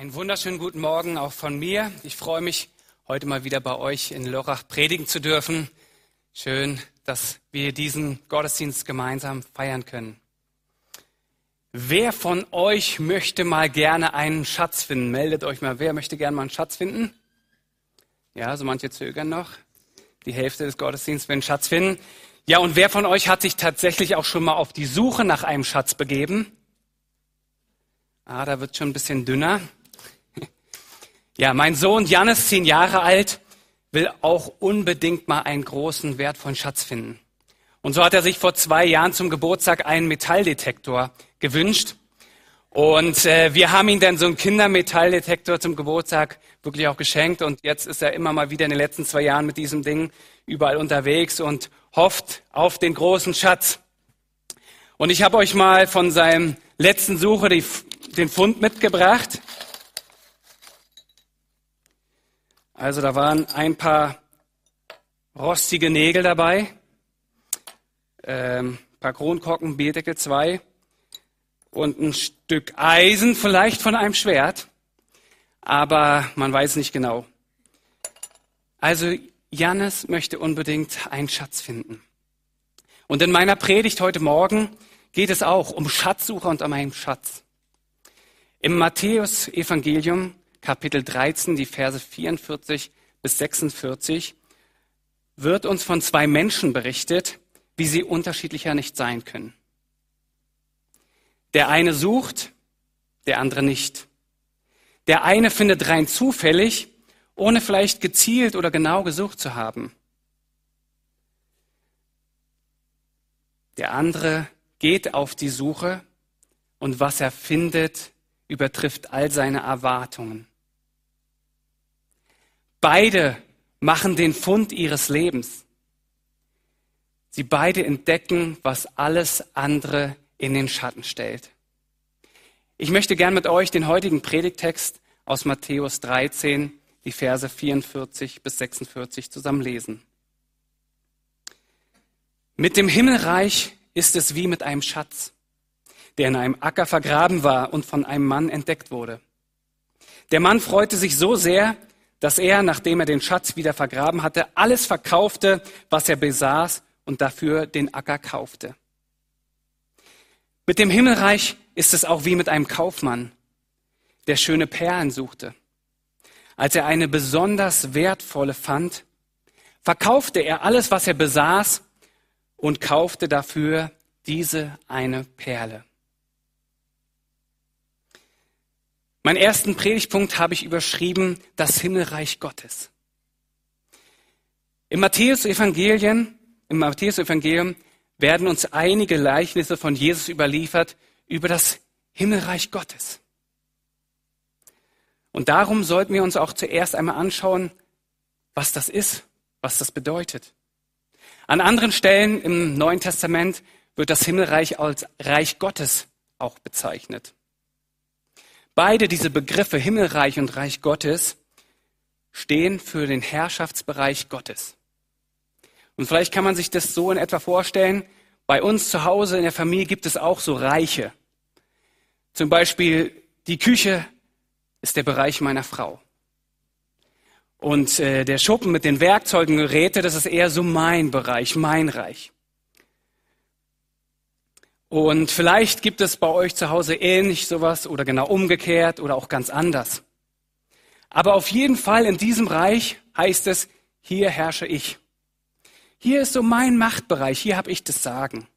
Einen wunderschönen guten Morgen auch von mir. Ich freue mich, heute mal wieder bei euch in Lörrach predigen zu dürfen. Schön, dass wir diesen Gottesdienst gemeinsam feiern können. Wer von euch möchte mal gerne einen Schatz finden? Meldet euch mal. Wer möchte gerne mal einen Schatz finden? Ja, so manche zögern noch. Die Hälfte des Gottesdienstes will einen Schatz finden. Ja, und wer von euch hat sich tatsächlich auch schon mal auf die Suche nach einem Schatz begeben? Ah, da wird schon ein bisschen dünner. Ja, mein Sohn Janis, zehn Jahre alt, will auch unbedingt mal einen großen, wertvollen Schatz finden. Und so hat er sich vor zwei Jahren zum Geburtstag einen Metalldetektor gewünscht. Und äh, wir haben ihm dann so einen Kindermetalldetektor zum Geburtstag wirklich auch geschenkt. Und jetzt ist er immer mal wieder in den letzten zwei Jahren mit diesem Ding überall unterwegs und hofft auf den großen Schatz. Und ich habe euch mal von seinem letzten Suche die den Fund mitgebracht. Also da waren ein paar rostige Nägel dabei, ähm, paar Kronkorken, Bierdeckel zwei und ein Stück Eisen vielleicht von einem Schwert, aber man weiß nicht genau. Also Jannes möchte unbedingt einen Schatz finden. Und in meiner Predigt heute Morgen geht es auch um Schatzsucher und um einen Schatz. Im Matthäus-Evangelium, Kapitel 13, die Verse 44 bis 46, wird uns von zwei Menschen berichtet, wie sie unterschiedlicher nicht sein können. Der eine sucht, der andere nicht. Der eine findet rein zufällig, ohne vielleicht gezielt oder genau gesucht zu haben. Der andere geht auf die Suche und was er findet, übertrifft all seine Erwartungen. Beide machen den Fund ihres Lebens. Sie beide entdecken, was alles andere in den Schatten stellt. Ich möchte gern mit euch den heutigen Predigtext aus Matthäus 13, die Verse 44 bis 46 zusammen lesen. Mit dem Himmelreich ist es wie mit einem Schatz der in einem Acker vergraben war und von einem Mann entdeckt wurde. Der Mann freute sich so sehr, dass er, nachdem er den Schatz wieder vergraben hatte, alles verkaufte, was er besaß und dafür den Acker kaufte. Mit dem Himmelreich ist es auch wie mit einem Kaufmann, der schöne Perlen suchte. Als er eine besonders wertvolle fand, verkaufte er alles, was er besaß und kaufte dafür diese eine Perle. Mein ersten Predigtpunkt habe ich überschrieben, das Himmelreich Gottes. Im Matthäus-Evangelien, im Matthäus-Evangelium werden uns einige Gleichnisse von Jesus überliefert über das Himmelreich Gottes. Und darum sollten wir uns auch zuerst einmal anschauen, was das ist, was das bedeutet. An anderen Stellen im Neuen Testament wird das Himmelreich als Reich Gottes auch bezeichnet. Beide diese Begriffe Himmelreich und Reich Gottes stehen für den Herrschaftsbereich Gottes. Und vielleicht kann man sich das so in etwa vorstellen. Bei uns zu Hause in der Familie gibt es auch so Reiche. Zum Beispiel die Küche ist der Bereich meiner Frau. Und äh, der Schuppen mit den Werkzeugen, Geräte, das ist eher so mein Bereich, mein Reich. Und vielleicht gibt es bei euch zu Hause ähnlich sowas oder genau umgekehrt oder auch ganz anders. Aber auf jeden Fall in diesem Reich heißt es, hier herrsche ich. Hier ist so mein Machtbereich, hier habe ich das Sagen.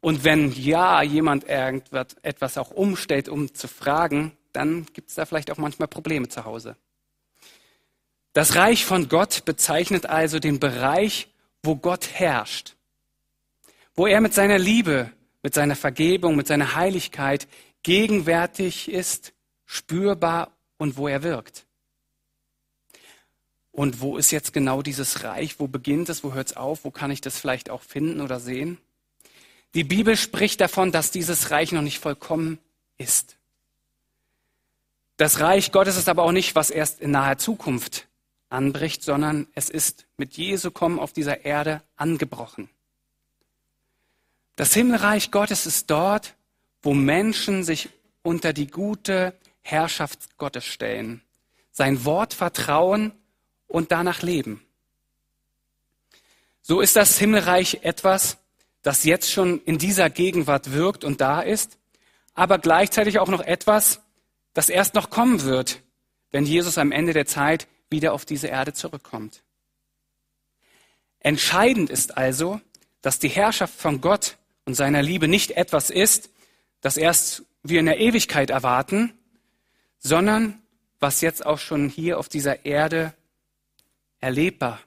Und wenn ja jemand irgendetwas auch umstellt, um zu fragen, dann gibt es da vielleicht auch manchmal Probleme zu Hause. Das Reich von Gott bezeichnet also den Bereich, wo Gott herrscht, wo er mit seiner Liebe, mit seiner Vergebung, mit seiner Heiligkeit gegenwärtig ist, spürbar und wo er wirkt. Und wo ist jetzt genau dieses Reich? Wo beginnt es? Wo hört es auf? Wo kann ich das vielleicht auch finden oder sehen? Die Bibel spricht davon, dass dieses Reich noch nicht vollkommen ist. Das Reich Gottes ist aber auch nicht, was erst in naher Zukunft anbricht, sondern es ist mit Jesu Kommen auf dieser Erde angebrochen. Das Himmelreich Gottes ist dort, wo Menschen sich unter die gute Herrschaft Gottes stellen, sein Wort vertrauen und danach leben. So ist das Himmelreich etwas, das jetzt schon in dieser Gegenwart wirkt und da ist, aber gleichzeitig auch noch etwas, das erst noch kommen wird, wenn Jesus am Ende der Zeit wieder auf diese Erde zurückkommt. Entscheidend ist also, dass die Herrschaft von Gott und seiner Liebe nicht etwas ist, das erst wir in der Ewigkeit erwarten, sondern was jetzt auch schon hier auf dieser Erde erlebbar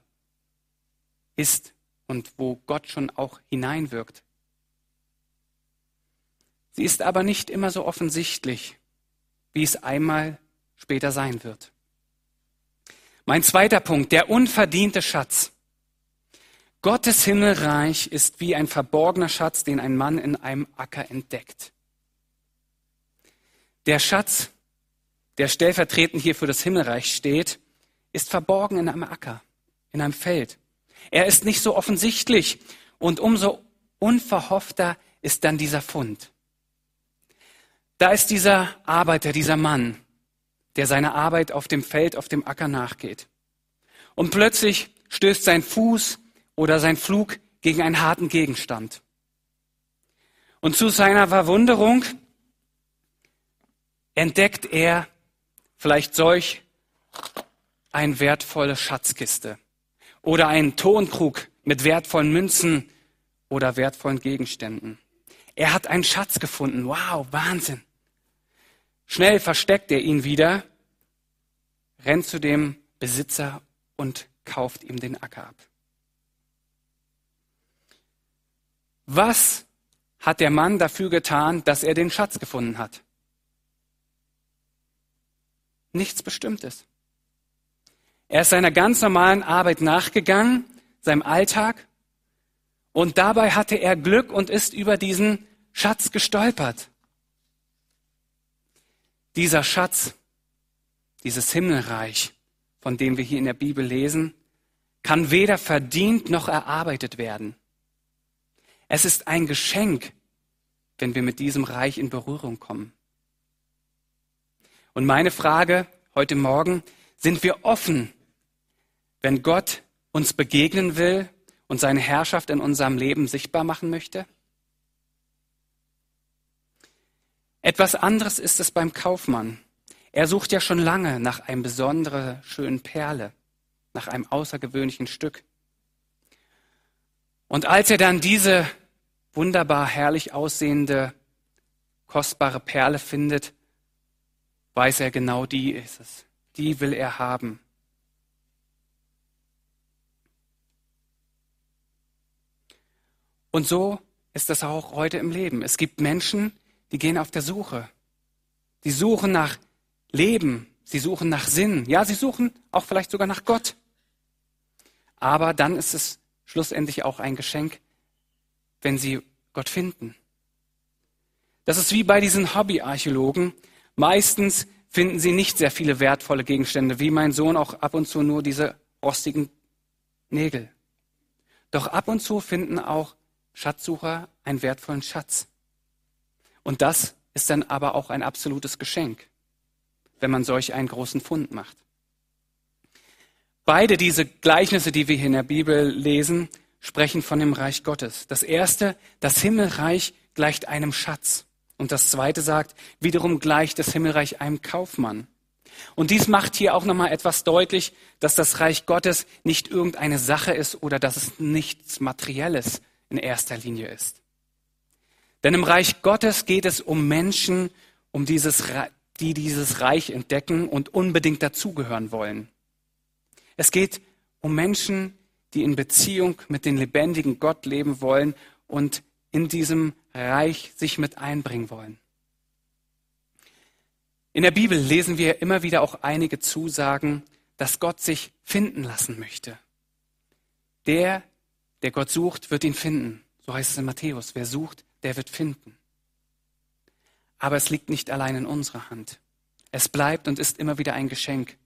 ist und wo Gott schon auch hineinwirkt. Sie ist aber nicht immer so offensichtlich, wie es einmal später sein wird. Mein zweiter Punkt, der unverdiente Schatz. Gottes Himmelreich ist wie ein verborgener Schatz, den ein Mann in einem Acker entdeckt. Der Schatz, der stellvertretend hier für das Himmelreich steht, ist verborgen in einem Acker, in einem Feld. Er ist nicht so offensichtlich und umso unverhoffter ist dann dieser Fund. Da ist dieser Arbeiter, dieser Mann, der seiner Arbeit auf dem Feld, auf dem Acker nachgeht. Und plötzlich stößt sein Fuß oder sein Flug gegen einen harten Gegenstand. Und zu seiner Verwunderung entdeckt er vielleicht solch eine wertvolle Schatzkiste oder einen Tonkrug mit wertvollen Münzen oder wertvollen Gegenständen. Er hat einen Schatz gefunden. Wow, Wahnsinn. Schnell versteckt er ihn wieder, rennt zu dem Besitzer und kauft ihm den Acker ab. Was hat der Mann dafür getan, dass er den Schatz gefunden hat? Nichts Bestimmtes. Er ist seiner ganz normalen Arbeit nachgegangen, seinem Alltag, und dabei hatte er Glück und ist über diesen Schatz gestolpert. Dieser Schatz, dieses Himmelreich, von dem wir hier in der Bibel lesen, kann weder verdient noch erarbeitet werden. Es ist ein Geschenk, wenn wir mit diesem Reich in Berührung kommen. Und meine Frage heute Morgen, sind wir offen, wenn Gott uns begegnen will und seine Herrschaft in unserem Leben sichtbar machen möchte? Etwas anderes ist es beim Kaufmann. Er sucht ja schon lange nach einem besonderen schönen Perle, nach einem außergewöhnlichen Stück. Und als er dann diese wunderbar herrlich aussehende, kostbare Perle findet, weiß er genau, die ist es. Die will er haben. Und so ist das auch heute im Leben. Es gibt Menschen, die gehen auf der Suche. Die suchen nach Leben, sie suchen nach Sinn. Ja, sie suchen auch vielleicht sogar nach Gott. Aber dann ist es schlussendlich auch ein Geschenk, wenn sie Gott finden. Das ist wie bei diesen Hobbyarchäologen. Meistens finden sie nicht sehr viele wertvolle Gegenstände, wie mein Sohn auch ab und zu nur diese rostigen Nägel. Doch ab und zu finden auch Schatzsucher einen wertvollen Schatz. Und das ist dann aber auch ein absolutes Geschenk, wenn man solch einen großen Fund macht. Beide diese Gleichnisse, die wir hier in der Bibel lesen, sprechen von dem Reich Gottes. Das erste, das Himmelreich gleicht einem Schatz. Und das zweite sagt, wiederum gleicht das Himmelreich einem Kaufmann. Und dies macht hier auch nochmal etwas deutlich, dass das Reich Gottes nicht irgendeine Sache ist oder dass es nichts Materielles in erster Linie ist. Denn im Reich Gottes geht es um Menschen, um dieses, die dieses Reich entdecken und unbedingt dazugehören wollen. Es geht um Menschen, die in Beziehung mit dem lebendigen Gott leben wollen und in diesem Reich sich mit einbringen wollen. In der Bibel lesen wir immer wieder auch einige Zusagen, dass Gott sich finden lassen möchte. Der, der Gott sucht, wird ihn finden. So heißt es in Matthäus. Wer sucht, der wird finden. Aber es liegt nicht allein in unserer Hand. Es bleibt und ist immer wieder ein Geschenk,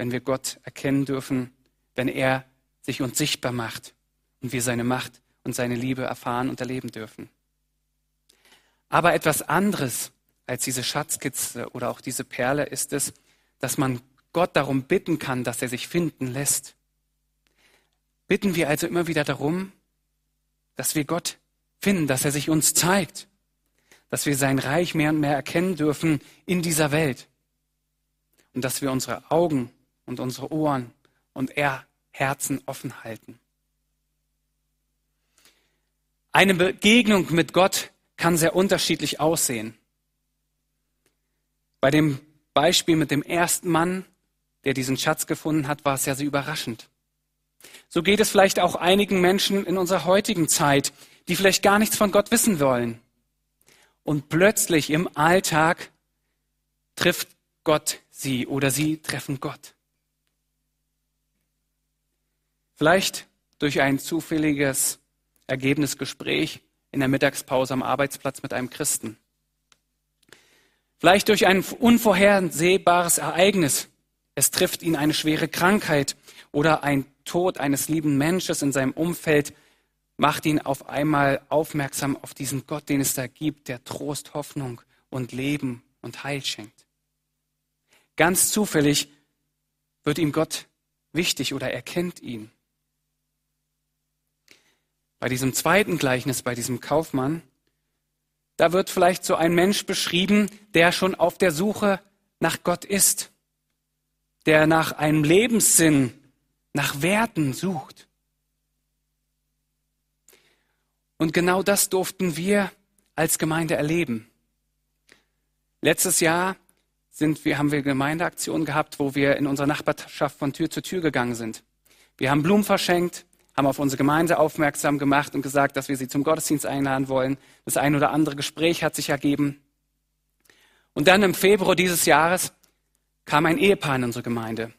wenn wir Gott erkennen dürfen, wenn er sich uns sichtbar macht und wir seine Macht und seine Liebe erfahren und erleben dürfen. Aber etwas anderes als diese Schatzkizze oder auch diese Perle ist es, dass man Gott darum bitten kann, dass er sich finden lässt. Bitten wir also immer wieder darum, dass wir Gott finden, dass er sich uns zeigt, dass wir sein Reich mehr und mehr erkennen dürfen in dieser Welt und dass wir unsere Augen und unsere Ohren und er Herzen offen halten. Eine Begegnung mit Gott kann sehr unterschiedlich aussehen. Bei dem Beispiel mit dem ersten Mann, der diesen Schatz gefunden hat, war es ja sehr überraschend. So geht es vielleicht auch einigen Menschen in unserer heutigen Zeit, die vielleicht gar nichts von Gott wissen wollen. Und plötzlich im Alltag trifft Gott sie oder sie treffen Gott. Vielleicht durch ein zufälliges Ergebnisgespräch in der Mittagspause am Arbeitsplatz mit einem Christen. Vielleicht durch ein unvorhersehbares Ereignis. Es trifft ihn eine schwere Krankheit oder ein Tod eines lieben Menschen in seinem Umfeld macht ihn auf einmal aufmerksam auf diesen Gott, den es da gibt, der Trost, Hoffnung und Leben und Heil schenkt. Ganz zufällig wird ihm Gott wichtig oder er kennt ihn. Bei diesem zweiten Gleichnis, bei diesem Kaufmann, da wird vielleicht so ein Mensch beschrieben, der schon auf der Suche nach Gott ist, der nach einem Lebenssinn, nach Werten sucht. Und genau das durften wir als Gemeinde erleben. Letztes Jahr sind wir, haben wir Gemeindeaktionen gehabt, wo wir in unserer Nachbarschaft von Tür zu Tür gegangen sind. Wir haben Blumen verschenkt, haben auf unsere Gemeinde aufmerksam gemacht und gesagt, dass wir sie zum Gottesdienst einladen wollen. Das ein oder andere Gespräch hat sich ergeben. Und dann im Februar dieses Jahres kam ein Ehepaar in unsere Gemeinde.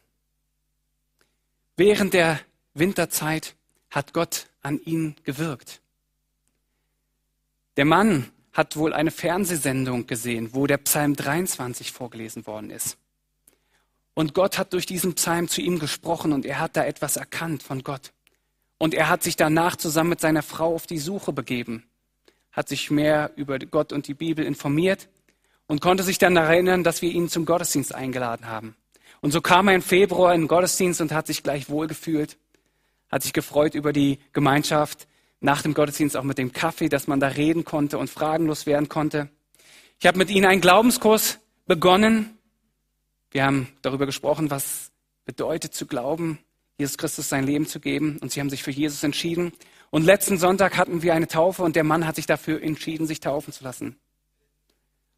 Während der Winterzeit hat Gott an ihnen gewirkt. Der Mann hat wohl eine Fernsehsendung gesehen, wo der Psalm 23 vorgelesen worden ist. Und Gott hat durch diesen Psalm zu ihm gesprochen und er hat da etwas erkannt von Gott. Und er hat sich danach zusammen mit seiner Frau auf die Suche begeben, hat sich mehr über Gott und die Bibel informiert und konnte sich dann erinnern, dass wir ihn zum Gottesdienst eingeladen haben. Und so kam er im Februar in den Gottesdienst und hat sich gleich wohlgefühlt, hat sich gefreut über die Gemeinschaft, nach dem Gottesdienst auch mit dem Kaffee, dass man da reden konnte und fragenlos werden konnte. Ich habe mit ihnen einen Glaubenskurs begonnen. Wir haben darüber gesprochen, was bedeutet zu glauben, Jesus Christus sein Leben zu geben. Und sie haben sich für Jesus entschieden. Und letzten Sonntag hatten wir eine Taufe und der Mann hat sich dafür entschieden, sich taufen zu lassen.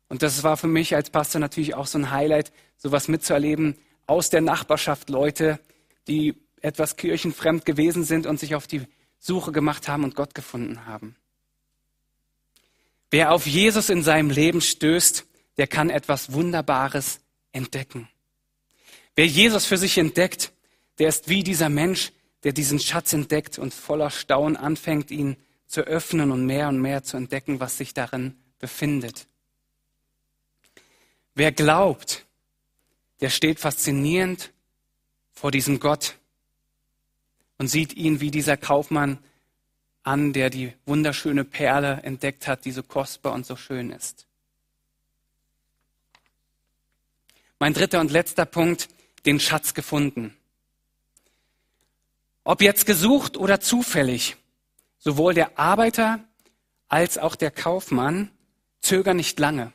Und das war für mich als Pastor natürlich auch so ein Highlight, sowas mitzuerleben aus der Nachbarschaft Leute, die etwas kirchenfremd gewesen sind und sich auf die Suche gemacht haben und Gott gefunden haben. Wer auf Jesus in seinem Leben stößt, der kann etwas Wunderbares entdecken. Wer Jesus für sich entdeckt, der ist wie dieser Mensch, der diesen Schatz entdeckt und voller Staunen anfängt, ihn zu öffnen und mehr und mehr zu entdecken, was sich darin befindet. Wer glaubt, der steht faszinierend vor diesem Gott und sieht ihn wie dieser Kaufmann an, der die wunderschöne Perle entdeckt hat, die so kostbar und so schön ist. Mein dritter und letzter Punkt, den Schatz gefunden. Ob jetzt gesucht oder zufällig, sowohl der Arbeiter als auch der Kaufmann zögern nicht lange.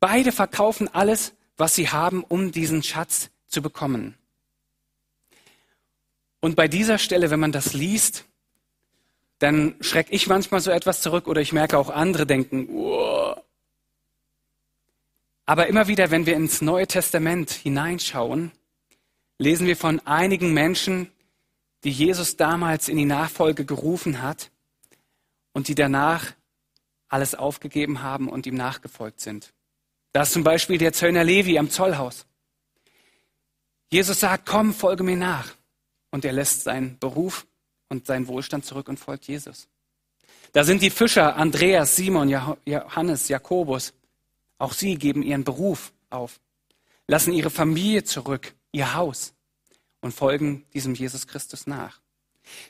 Beide verkaufen alles, was sie haben, um diesen Schatz zu bekommen. Und bei dieser Stelle, wenn man das liest, dann schrecke ich manchmal so etwas zurück oder ich merke auch andere denken, Uah. aber immer wieder, wenn wir ins Neue Testament hineinschauen, lesen wir von einigen Menschen, die Jesus damals in die Nachfolge gerufen hat und die danach alles aufgegeben haben und ihm nachgefolgt sind. Da ist zum Beispiel der Zöllner Levi am Zollhaus. Jesus sagt, komm, folge mir nach. Und er lässt seinen Beruf und seinen Wohlstand zurück und folgt Jesus. Da sind die Fischer Andreas, Simon, Johannes, Jakobus. Auch sie geben ihren Beruf auf, lassen ihre Familie zurück, ihr Haus und folgen diesem Jesus Christus nach.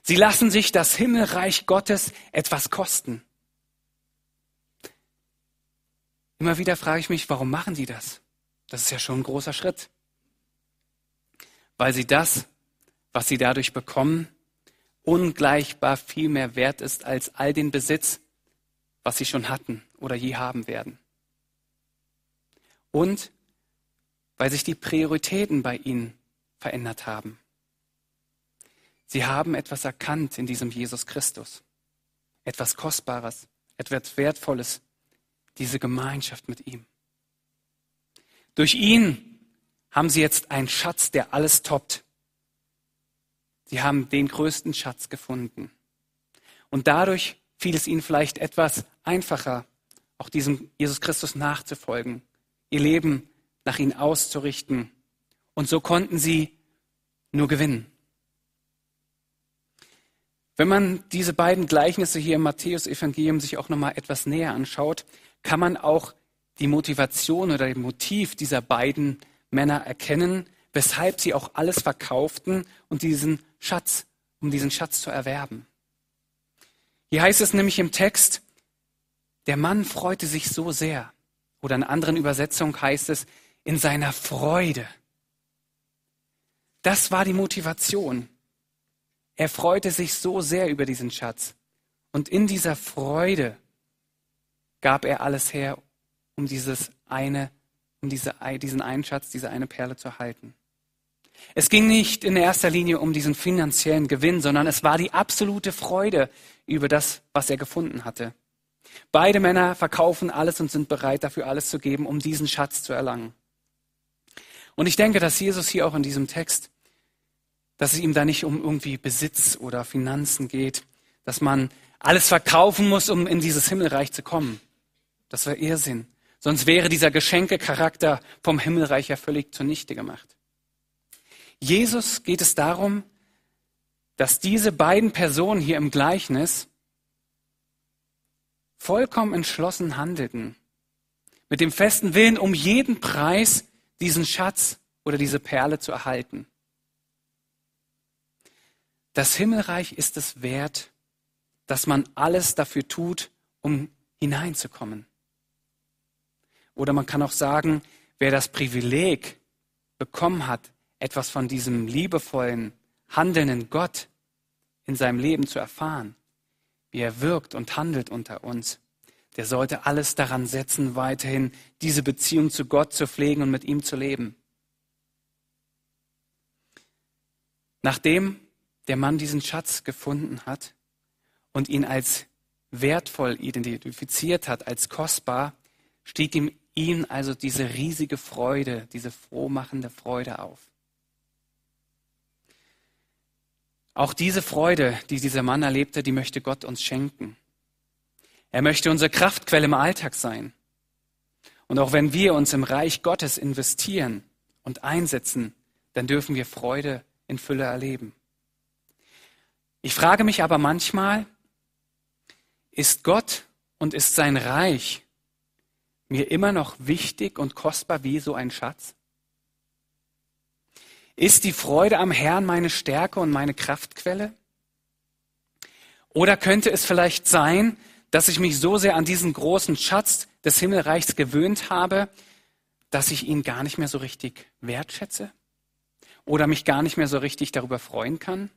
Sie lassen sich das Himmelreich Gottes etwas kosten. immer wieder frage ich mich, warum machen sie das? Das ist ja schon ein großer Schritt. Weil sie das, was sie dadurch bekommen, ungleichbar viel mehr wert ist als all den Besitz, was sie schon hatten oder je haben werden. Und weil sich die Prioritäten bei ihnen verändert haben. Sie haben etwas erkannt in diesem Jesus Christus. Etwas Kostbares, etwas Wertvolles, diese Gemeinschaft mit ihm. Durch ihn haben sie jetzt einen Schatz, der alles toppt. Sie haben den größten Schatz gefunden. Und dadurch fiel es ihnen vielleicht etwas einfacher, auch diesem Jesus Christus nachzufolgen, ihr Leben nach ihm auszurichten. Und so konnten sie nur gewinnen. Wenn man diese beiden Gleichnisse hier im Matthäus-Evangelium sich auch nochmal etwas näher anschaut, kann man auch die Motivation oder den Motiv dieser beiden Männer erkennen, weshalb sie auch alles verkauften und diesen Schatz, um diesen Schatz zu erwerben. Hier heißt es nämlich im Text, der Mann freute sich so sehr. Oder in anderen Übersetzungen heißt es, in seiner Freude. Das war die Motivation. Er freute sich so sehr über diesen Schatz. Und in dieser Freude gab er alles her, um dieses eine, um diese, diesen einen Schatz, diese eine Perle zu erhalten. Es ging nicht in erster Linie um diesen finanziellen Gewinn, sondern es war die absolute Freude über das, was er gefunden hatte. Beide Männer verkaufen alles und sind bereit, dafür alles zu geben, um diesen Schatz zu erlangen. Und ich denke, dass Jesus hier auch in diesem Text dass es ihm da nicht um irgendwie Besitz oder Finanzen geht, dass man alles verkaufen muss, um in dieses Himmelreich zu kommen. Das wäre Irrsinn. Sonst wäre dieser Geschenkecharakter vom Himmelreich ja völlig zunichte gemacht. Jesus geht es darum, dass diese beiden Personen hier im Gleichnis vollkommen entschlossen handelten. Mit dem festen Willen, um jeden Preis diesen Schatz oder diese Perle zu erhalten. Das Himmelreich ist es wert, dass man alles dafür tut, um hineinzukommen. Oder man kann auch sagen, wer das Privileg bekommen hat, etwas von diesem liebevollen, handelnden Gott in seinem Leben zu erfahren, wie er wirkt und handelt unter uns, der sollte alles daran setzen, weiterhin diese Beziehung zu Gott zu pflegen und mit ihm zu leben. Nachdem der Mann diesen Schatz gefunden hat und ihn als wertvoll identifiziert hat, als kostbar, stieg ihm ihm also diese riesige Freude, diese frohmachende Freude auf. Auch diese Freude, die dieser Mann erlebte, die möchte Gott uns schenken. Er möchte unsere Kraftquelle im Alltag sein. Und auch wenn wir uns im Reich Gottes investieren und einsetzen, dann dürfen wir Freude in Fülle erleben. Ich frage mich aber manchmal, ist Gott und ist sein Reich mir immer noch wichtig und kostbar wie so ein Schatz? Ist die Freude am Herrn meine Stärke und meine Kraftquelle? Oder könnte es vielleicht sein, dass ich mich so sehr an diesen großen Schatz des Himmelreichs gewöhnt habe, dass ich ihn gar nicht mehr so richtig wertschätze? Oder mich gar nicht mehr so richtig darüber freuen kann?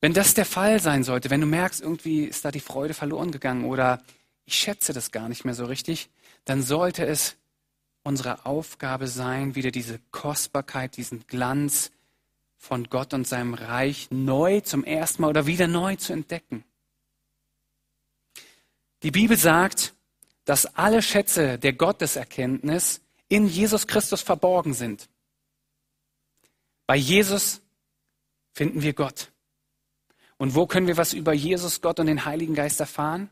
Wenn das der Fall sein sollte, wenn du merkst, irgendwie ist da die Freude verloren gegangen oder ich schätze das gar nicht mehr so richtig, dann sollte es unsere Aufgabe sein, wieder diese Kostbarkeit, diesen Glanz von Gott und seinem Reich neu zum ersten Mal oder wieder neu zu entdecken. Die Bibel sagt, dass alle Schätze der Gotteserkenntnis in Jesus Christus verborgen sind. Bei Jesus finden wir Gott. Und wo können wir was über Jesus, Gott und den Heiligen Geist erfahren?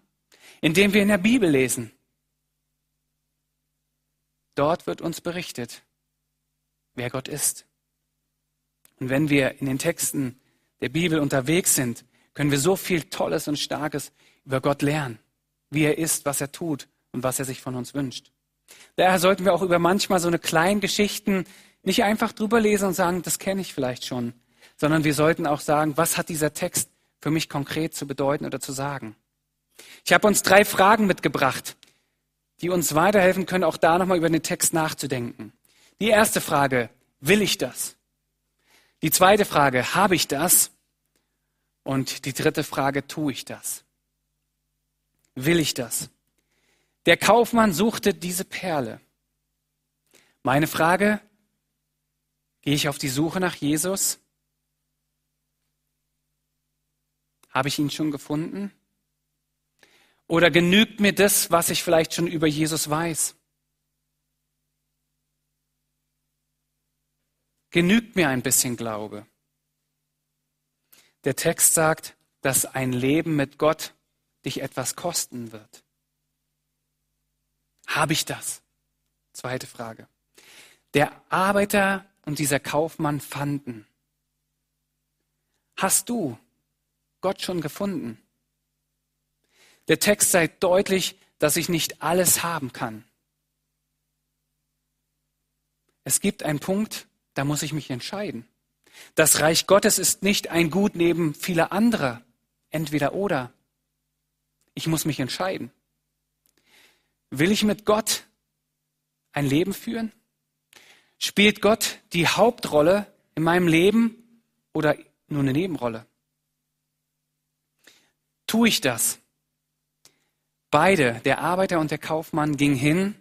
Indem wir in der Bibel lesen. Dort wird uns berichtet, wer Gott ist. Und wenn wir in den Texten der Bibel unterwegs sind, können wir so viel Tolles und Starkes über Gott lernen, wie er ist, was er tut und was er sich von uns wünscht. Daher sollten wir auch über manchmal so eine kleinen Geschichten nicht einfach drüber lesen und sagen, das kenne ich vielleicht schon, sondern wir sollten auch sagen, was hat dieser Text für mich konkret zu bedeuten oder zu sagen. Ich habe uns drei Fragen mitgebracht, die uns weiterhelfen können, auch da nochmal über den Text nachzudenken. Die erste Frage, will ich das? Die zweite Frage, habe ich das? Und die dritte Frage, tue ich das? Will ich das? Der Kaufmann suchte diese Perle. Meine Frage, gehe ich auf die Suche nach Jesus? Habe ich ihn schon gefunden? Oder genügt mir das, was ich vielleicht schon über Jesus weiß? Genügt mir ein bisschen Glaube? Der Text sagt, dass ein Leben mit Gott dich etwas kosten wird. Habe ich das? Zweite Frage. Der Arbeiter und dieser Kaufmann fanden. Hast du Gott schon gefunden? Der Text zeigt deutlich, dass ich nicht alles haben kann. Es gibt einen Punkt, da muss ich mich entscheiden. Das Reich Gottes ist nicht ein Gut neben vieler anderer. Entweder oder. Ich muss mich entscheiden. Will ich mit Gott ein Leben führen? Spielt Gott die Hauptrolle in meinem Leben oder nur eine Nebenrolle? Tue ich das? Beide, der Arbeiter und der Kaufmann, gingen hin,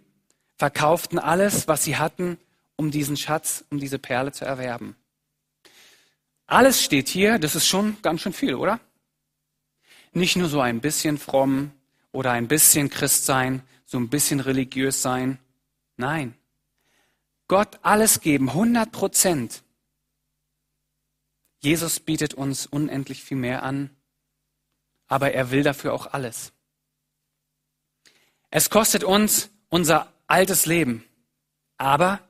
verkauften alles, was sie hatten, um diesen Schatz, um diese Perle zu erwerben. Alles steht hier, das ist schon ganz schön viel, oder? Nicht nur so ein bisschen fromm oder ein bisschen Christ sein, so ein bisschen religiös sein. Nein. Gott alles geben, 100 Prozent. Jesus bietet uns unendlich viel mehr an, aber er will dafür auch alles. Es kostet uns unser altes Leben, aber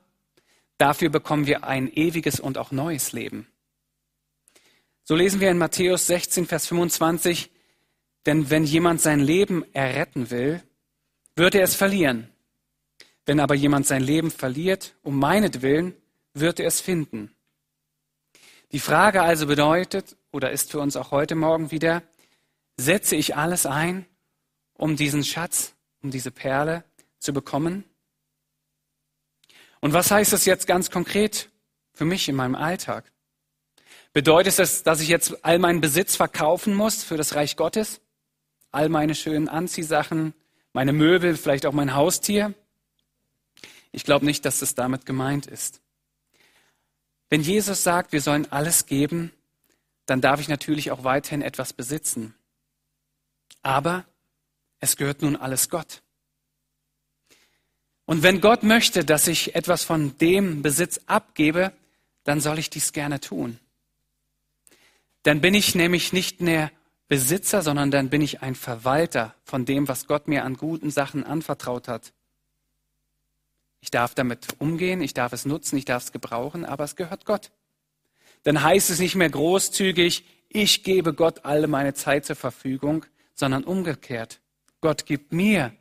dafür bekommen wir ein ewiges und auch neues Leben. So lesen wir in Matthäus 16, Vers 25, denn wenn jemand sein Leben erretten will, wird er es verlieren. Wenn aber jemand sein Leben verliert, um meinetwillen, wird er es finden. Die Frage also bedeutet, oder ist für uns auch heute Morgen wieder, setze ich alles ein, um diesen Schatz um diese Perle zu bekommen? Und was heißt das jetzt ganz konkret für mich in meinem Alltag? Bedeutet es, dass ich jetzt all meinen Besitz verkaufen muss für das Reich Gottes? All meine schönen Anziehsachen, meine Möbel, vielleicht auch mein Haustier? Ich glaube nicht, dass das damit gemeint ist. Wenn Jesus sagt, wir sollen alles geben, dann darf ich natürlich auch weiterhin etwas besitzen. Aber es gehört nun alles Gott. Und wenn Gott möchte, dass ich etwas von dem Besitz abgebe, dann soll ich dies gerne tun. Dann bin ich nämlich nicht mehr Besitzer, sondern dann bin ich ein Verwalter von dem, was Gott mir an guten Sachen anvertraut hat. Ich darf damit umgehen, ich darf es nutzen, ich darf es gebrauchen, aber es gehört Gott. Dann heißt es nicht mehr großzügig, ich gebe Gott alle meine Zeit zur Verfügung, sondern umgekehrt. Gott gibt mir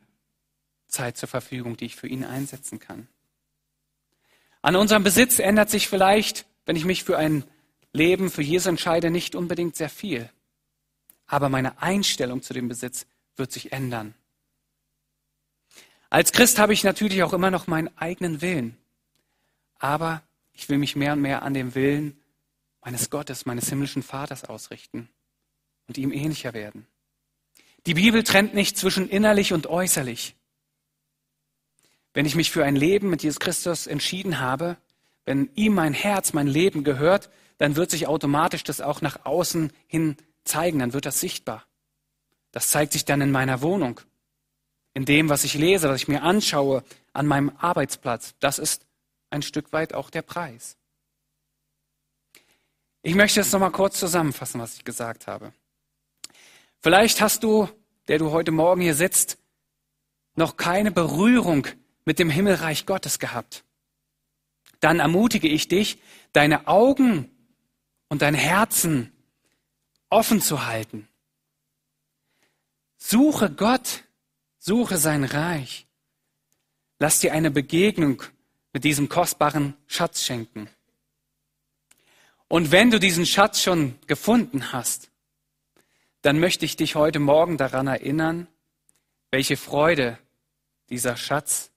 Zeit zur Verfügung, die ich für ihn einsetzen kann. An unserem Besitz ändert sich vielleicht, wenn ich mich für ein Leben für Jesus entscheide, nicht unbedingt sehr viel. Aber meine Einstellung zu dem Besitz wird sich ändern. Als Christ habe ich natürlich auch immer noch meinen eigenen Willen. Aber ich will mich mehr und mehr an dem Willen meines Gottes, meines himmlischen Vaters ausrichten und ihm ähnlicher werden. Die Bibel trennt nicht zwischen innerlich und äußerlich. Wenn ich mich für ein Leben mit Jesus Christus entschieden habe, wenn ihm mein Herz, mein Leben gehört, dann wird sich automatisch das auch nach außen hin zeigen, dann wird das sichtbar. Das zeigt sich dann in meiner Wohnung, in dem, was ich lese, was ich mir anschaue, an meinem Arbeitsplatz. Das ist ein Stück weit auch der Preis. Ich möchte jetzt nochmal kurz zusammenfassen, was ich gesagt habe. Vielleicht hast du, der du heute Morgen hier sitzt, noch keine Berührung mit dem Himmelreich Gottes gehabt. Dann ermutige ich dich, deine Augen und dein Herzen offen zu halten. Suche Gott, suche sein Reich. Lass dir eine Begegnung mit diesem kostbaren Schatz schenken. Und wenn du diesen Schatz schon gefunden hast, dann möchte ich dich heute Morgen daran erinnern, welche Freude dieser Schatz,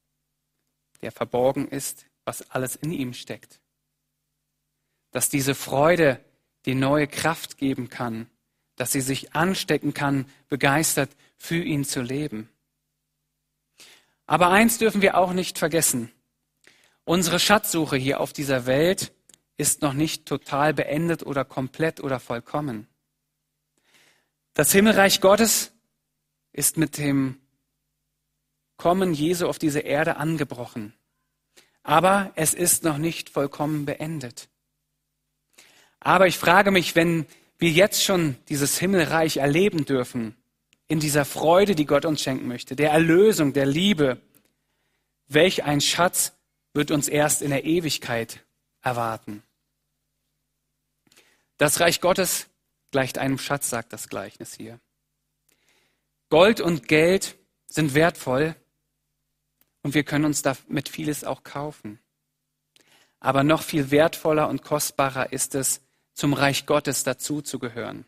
der verborgen ist, was alles in ihm steckt. Dass diese Freude die neue Kraft geben kann, dass sie sich anstecken kann, begeistert für ihn zu leben. Aber eins dürfen wir auch nicht vergessen. Unsere Schatzsuche hier auf dieser Welt ist noch nicht total beendet oder komplett oder vollkommen. Das Himmelreich Gottes ist mit dem Kommen Jesu auf diese Erde angebrochen. Aber es ist noch nicht vollkommen beendet. Aber ich frage mich, wenn wir jetzt schon dieses Himmelreich erleben dürfen, in dieser Freude, die Gott uns schenken möchte, der Erlösung, der Liebe, welch ein Schatz wird uns erst in der Ewigkeit erwarten. Das Reich Gottes gleicht einem Schatz, sagt das Gleichnis hier. Gold und Geld sind wertvoll und wir können uns damit vieles auch kaufen. Aber noch viel wertvoller und kostbarer ist es, zum Reich Gottes dazuzugehören.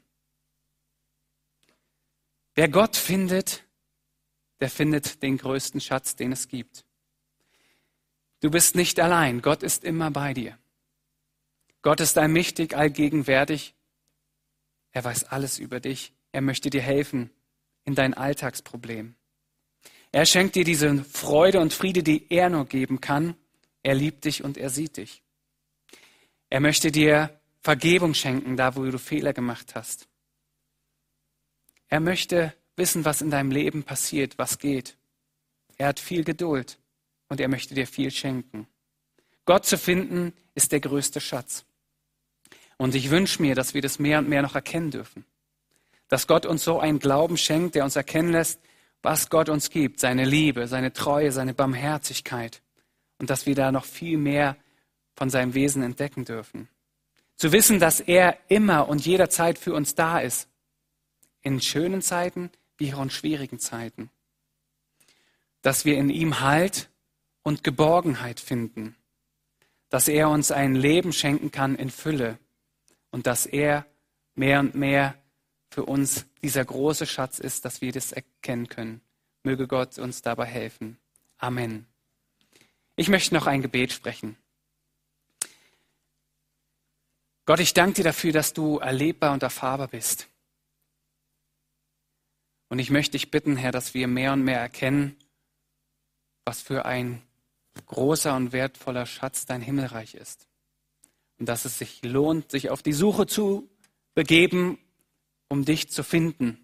Wer Gott findet, der findet den größten Schatz, den es gibt. Du bist nicht allein. Gott ist immer bei dir. Gott ist allmächtig, allgegenwärtig. Er weiß alles über dich. Er möchte dir helfen in dein Alltagsproblem. Er schenkt dir diese Freude und Friede, die er nur geben kann. Er liebt dich und er sieht dich. Er möchte dir Vergebung schenken, da wo du Fehler gemacht hast. Er möchte wissen, was in deinem Leben passiert, was geht. Er hat viel Geduld und er möchte dir viel schenken. Gott zu finden ist der größte Schatz. Und ich wünsche mir, dass wir das mehr und mehr noch erkennen dürfen. Dass Gott uns so einen Glauben schenkt, der uns erkennen lässt, was Gott uns gibt, seine Liebe, seine Treue, seine Barmherzigkeit. Und dass wir da noch viel mehr von seinem Wesen entdecken dürfen. Zu wissen, dass er immer und jederzeit für uns da ist. In schönen Zeiten wie auch in schwierigen Zeiten. Dass wir in ihm Halt und Geborgenheit finden, dass er uns ein Leben schenken kann in Fülle und dass er mehr und mehr für uns dieser große Schatz ist, dass wir das erkennen können. Möge Gott uns dabei helfen. Amen. Ich möchte noch ein Gebet sprechen. Gott, ich danke dir dafür, dass du erlebbar und erfahrbar bist. Und ich möchte dich bitten, Herr, dass wir mehr und mehr erkennen, was für ein großer und wertvoller Schatz dein Himmelreich ist. Und dass es sich lohnt, sich auf die Suche zu begeben, um dich zu finden,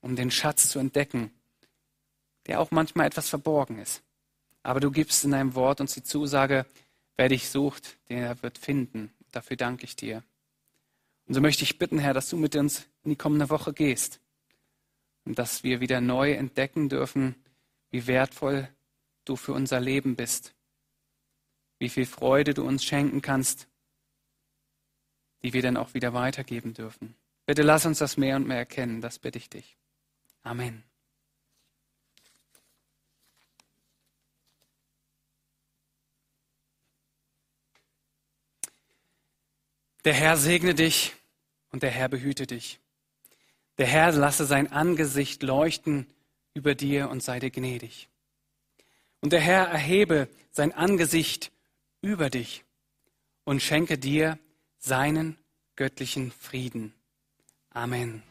um den Schatz zu entdecken, der auch manchmal etwas verborgen ist. Aber du gibst in deinem Wort uns die Zusage, wer dich sucht, der wird finden. Dafür danke ich dir. Und so möchte ich bitten, Herr, dass du mit uns in die kommende Woche gehst und dass wir wieder neu entdecken dürfen, wie wertvoll du für unser Leben bist, wie viel Freude du uns schenken kannst, die wir dann auch wieder weitergeben dürfen. Bitte lass uns das mehr und mehr erkennen, das bitte ich dich. Amen. Der Herr segne dich und der Herr behüte dich. Der Herr lasse sein Angesicht leuchten über dir und sei dir gnädig. Und der Herr erhebe sein Angesicht über dich und schenke dir seinen göttlichen Frieden. Amen.